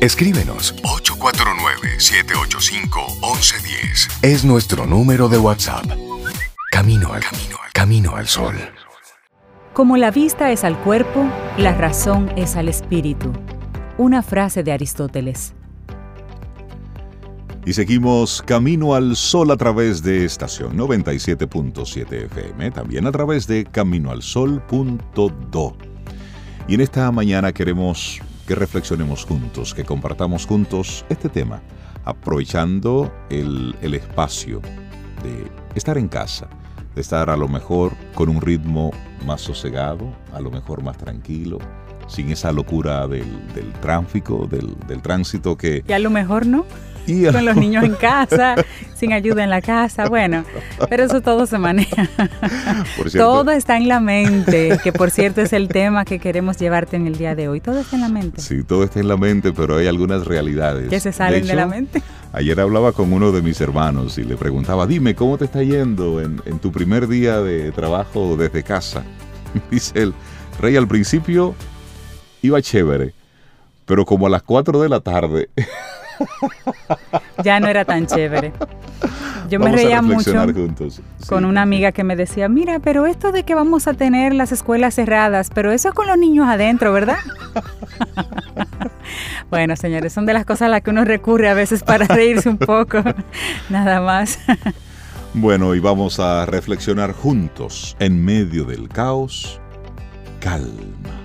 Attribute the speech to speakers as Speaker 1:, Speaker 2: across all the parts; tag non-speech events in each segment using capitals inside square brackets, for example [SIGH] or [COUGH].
Speaker 1: Escríbenos 849-785-1110. Es nuestro número de WhatsApp. Camino al camino, al camino al sol.
Speaker 2: Como la vista es al cuerpo, la razón es al espíritu. Una frase de Aristóteles.
Speaker 3: Y seguimos camino al sol a través de estación 97.7 FM, también a través de caminoalsol.do. Y en esta mañana queremos que reflexionemos juntos, que compartamos juntos este tema, aprovechando el, el espacio de estar en casa, de estar a lo mejor con un ritmo más sosegado, a lo mejor más tranquilo, sin esa locura del, del tráfico, del, del, tránsito que...
Speaker 2: Y a lo mejor no. Con los niños en casa, sin ayuda en la casa, bueno, pero eso todo se maneja. todo está en la mente, que por cierto es el tema que queremos llevarte en el día de hoy. Todo está en la mente.
Speaker 3: Sí, todo está en la mente, pero hay algunas realidades.
Speaker 2: Que se salen de, la mente.
Speaker 3: Ayer hablaba con uno de mis hermanos y le preguntaba, dime, ¿cómo te está yendo en, en tu primer día de trabajo desde casa? [LAUGHS] Dice él, Rey, al principio iba chévere, pero como a las 4 de la tarde [LAUGHS]
Speaker 2: ya no era tan chévere. Yo me reía mucho con una amiga que me decía, mira, pero esto de que vamos a tener las escuelas cerradas, pero eso es con los niños adentro, ¿verdad? [LAUGHS] bueno, señores, son de las cosas a las que uno recurre a veces para [LAUGHS] reírse un poco, nada más.
Speaker 3: bueno, y vamos a reflexionar juntos en medio del caos, calma.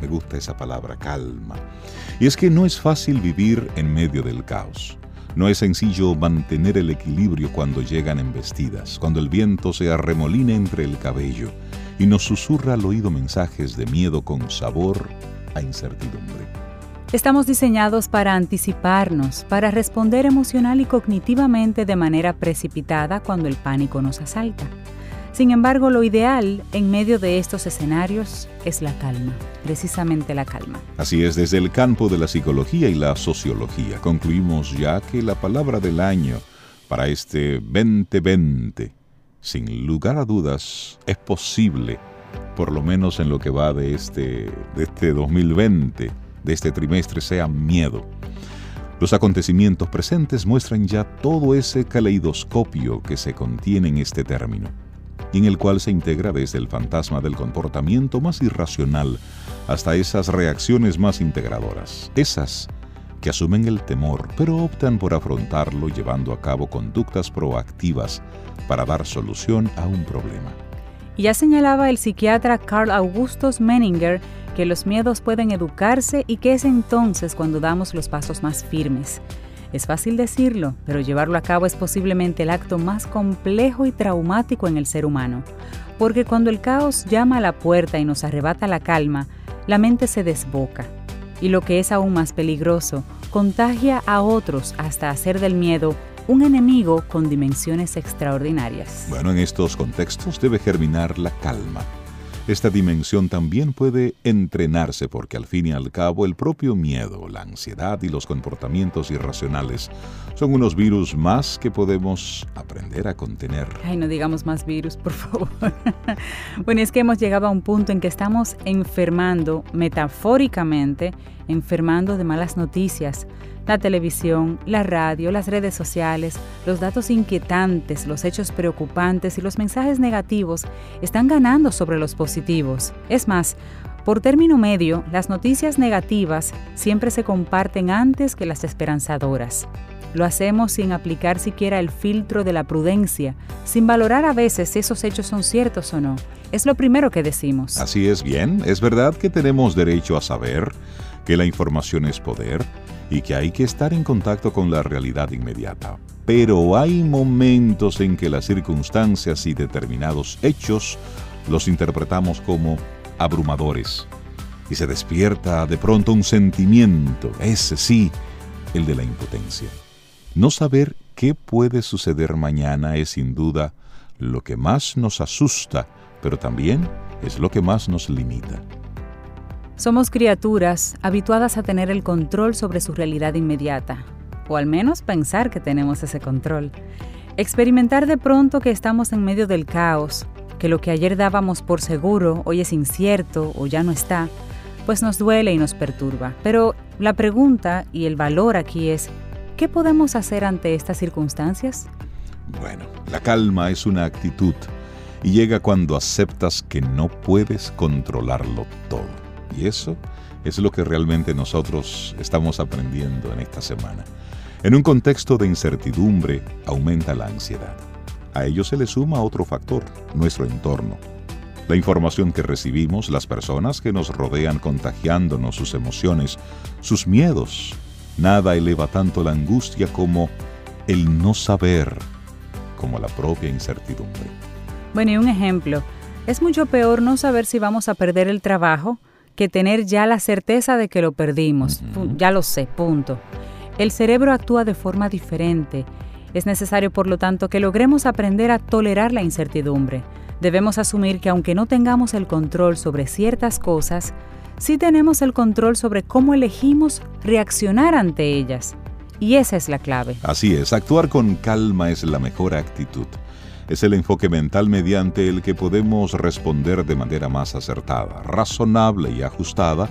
Speaker 3: Me gusta esa palabra, calma. Y es que no es fácil vivir en medio del caos. No es sencillo mantener el equilibrio cuando llegan embestidas, cuando el viento se arremolina entre el cabello y nos susurra al oído mensajes de miedo con sabor a incertidumbre.
Speaker 2: Estamos diseñados para anticiparnos, para responder emocional y cognitivamente de manera precipitada cuando el pánico nos asalta. Sin embargo, lo ideal en medio de estos escenarios es la calma, precisamente la calma.
Speaker 3: Así es, desde el campo de la psicología y la sociología concluimos ya que la palabra del año para este 2020, sin lugar a dudas, es posible, por lo menos en lo que va de este, de este 2020, de este trimestre, sea miedo. Los acontecimientos presentes muestran ya todo ese caleidoscopio que se contiene en este término en el cual se integra desde el fantasma del comportamiento más irracional hasta esas reacciones más integradoras, esas que asumen el temor, pero optan por afrontarlo llevando a cabo conductas proactivas para dar solución a un problema.
Speaker 2: Y ya señalaba el psiquiatra Carl Augustus Menninger que los miedos pueden educarse y que es entonces cuando damos los pasos más firmes. Es fácil decirlo, pero llevarlo a cabo es posiblemente el acto más complejo y traumático en el ser humano, porque cuando el caos llama a la puerta y nos arrebata la calma, la mente se desboca. Y lo que es aún más peligroso, contagia a otros hasta hacer del miedo un enemigo con dimensiones extraordinarias.
Speaker 3: Bueno, en estos contextos debe germinar la calma esta dimensión también puede entrenarse porque al fin y al cabo el propio miedo, la ansiedad y los comportamientos irracionales son unos virus más que podemos aprender a contener.
Speaker 2: Ay, no digamos más virus, por favor. [LAUGHS] bueno, es que hemos llegado a un punto en que estamos enfermando, metafóricamente, enfermando de malas noticias la televisión, la radio, las redes sociales, los datos inquietantes, los hechos preocupantes y los mensajes negativos están ganando sobre los positivos. Es más, por término medio, las noticias negativas siempre se comparten antes que las esperanzadoras. Lo hacemos sin aplicar siquiera el filtro de la prudencia, sin valorar a veces si esos hechos son ciertos o no. Es lo primero que decimos.
Speaker 3: Así es bien, es verdad que tenemos derecho a saber que la información es poder y que hay que estar en contacto con la realidad inmediata. Pero hay momentos en que las circunstancias y determinados hechos los interpretamos como abrumadores y se despierta de pronto un sentimiento, ese sí, el de la impotencia. No saber qué puede suceder mañana es sin duda lo que más nos asusta, pero también es lo que más nos limita.
Speaker 2: Somos criaturas habituadas a tener el control sobre su realidad inmediata, o al menos pensar que tenemos ese control. Experimentar de pronto que estamos en medio del caos, que lo que ayer dábamos por seguro hoy es incierto o ya no está, pues nos duele y nos perturba. Pero la pregunta y el valor aquí es, ¿qué podemos hacer ante estas circunstancias?
Speaker 3: Bueno, la calma es una actitud y llega cuando aceptas que no puedes controlarlo todo. Y eso es lo que realmente nosotros estamos aprendiendo en esta semana. En un contexto de incertidumbre aumenta la ansiedad. A ello se le suma otro factor, nuestro entorno. La información que recibimos, las personas que nos rodean contagiándonos sus emociones, sus miedos. Nada eleva tanto la angustia como el no saber, como la propia incertidumbre.
Speaker 2: Bueno, y un ejemplo. Es mucho peor no saber si vamos a perder el trabajo que tener ya la certeza de que lo perdimos. Ya lo sé, punto. El cerebro actúa de forma diferente. Es necesario, por lo tanto, que logremos aprender a tolerar la incertidumbre. Debemos asumir que aunque no tengamos el control sobre ciertas cosas, sí tenemos el control sobre cómo elegimos reaccionar ante ellas. Y esa es la clave.
Speaker 3: Así es, actuar con calma es la mejor actitud. Es el enfoque mental mediante el que podemos responder de manera más acertada, razonable y ajustada,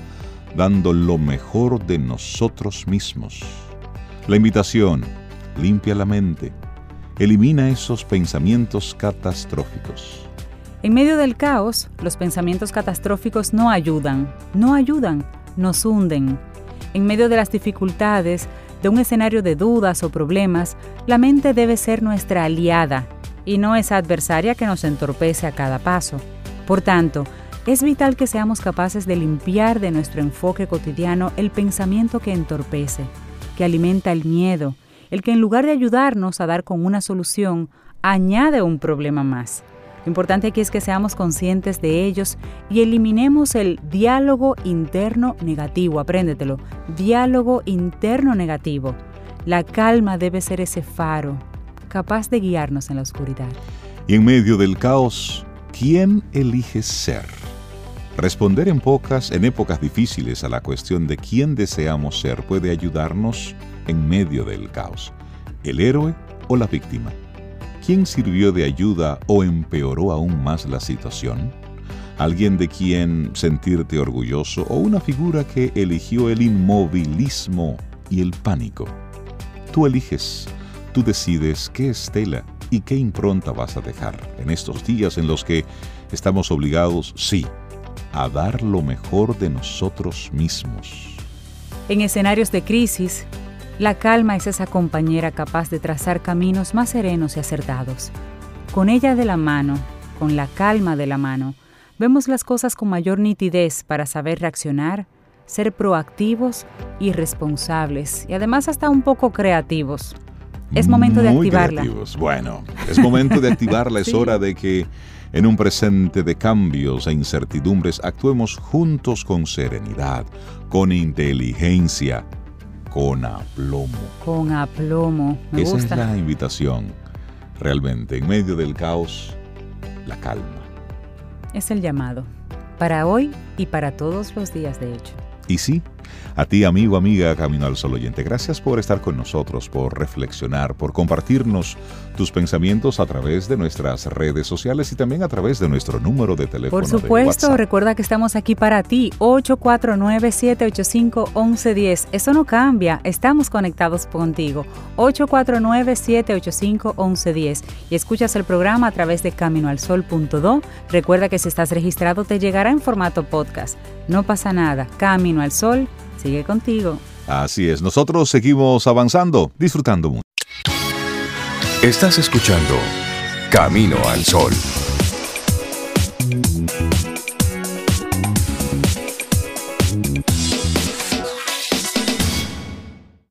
Speaker 3: dando lo mejor de nosotros mismos. La invitación, limpia la mente, elimina esos pensamientos catastróficos.
Speaker 2: En medio del caos, los pensamientos catastróficos no ayudan, no ayudan, nos hunden. En medio de las dificultades, de un escenario de dudas o problemas, la mente debe ser nuestra aliada y no esa adversaria que nos entorpece a cada paso. Por tanto, es vital que seamos capaces de limpiar de nuestro enfoque cotidiano el pensamiento que entorpece, que alimenta el miedo, el que en lugar de ayudarnos a dar con una solución, añade un problema más. Lo importante aquí es que seamos conscientes de ellos y eliminemos el diálogo interno negativo. Apréndetelo. Diálogo interno negativo. La calma debe ser ese faro, capaz de guiarnos en la oscuridad.
Speaker 3: Y en medio del caos, ¿quién elige ser? Responder en pocas, en épocas difíciles a la cuestión de quién deseamos ser puede ayudarnos en medio del caos. ¿El héroe o la víctima? ¿Quién sirvió de ayuda o empeoró aún más la situación? ¿Alguien de quien sentirte orgulloso o una figura que eligió el inmovilismo y el pánico? Tú eliges Tú decides qué estela y qué impronta vas a dejar en estos días en los que estamos obligados, sí, a dar lo mejor de nosotros mismos.
Speaker 2: En escenarios de crisis, la calma es esa compañera capaz de trazar caminos más serenos y acertados. Con ella de la mano, con la calma de la mano, vemos las cosas con mayor nitidez para saber reaccionar, ser proactivos y responsables, y además hasta un poco creativos. Es momento de activarla.
Speaker 3: Bueno, es momento de activarla. [LAUGHS] Es hora de que en un presente de cambios e incertidumbres actuemos juntos con serenidad, con inteligencia, con aplomo.
Speaker 2: Con aplomo. Me
Speaker 3: Esa
Speaker 2: gusta.
Speaker 3: es la invitación. Realmente, en medio del caos, la calma.
Speaker 2: Es el llamado. Para hoy y para todos los días, de hecho.
Speaker 3: Y sí, a ti, amigo, amiga, Camino al Sol oyente, gracias por estar con nosotros, por reflexionar, por compartirnos tus pensamientos a través de nuestras redes sociales y también a través de nuestro número de teléfono.
Speaker 2: Por supuesto, recuerda que estamos aquí para ti, 849-785-1110. Eso no cambia, estamos conectados contigo, 849-785-1110. Y escuchas el programa a través de caminoalsol.do. Recuerda que si estás registrado te llegará en formato podcast. No pasa nada, Camino al Sol sigue contigo.
Speaker 3: Así es, nosotros seguimos avanzando, disfrutando mucho.
Speaker 1: Estás escuchando Camino al Sol.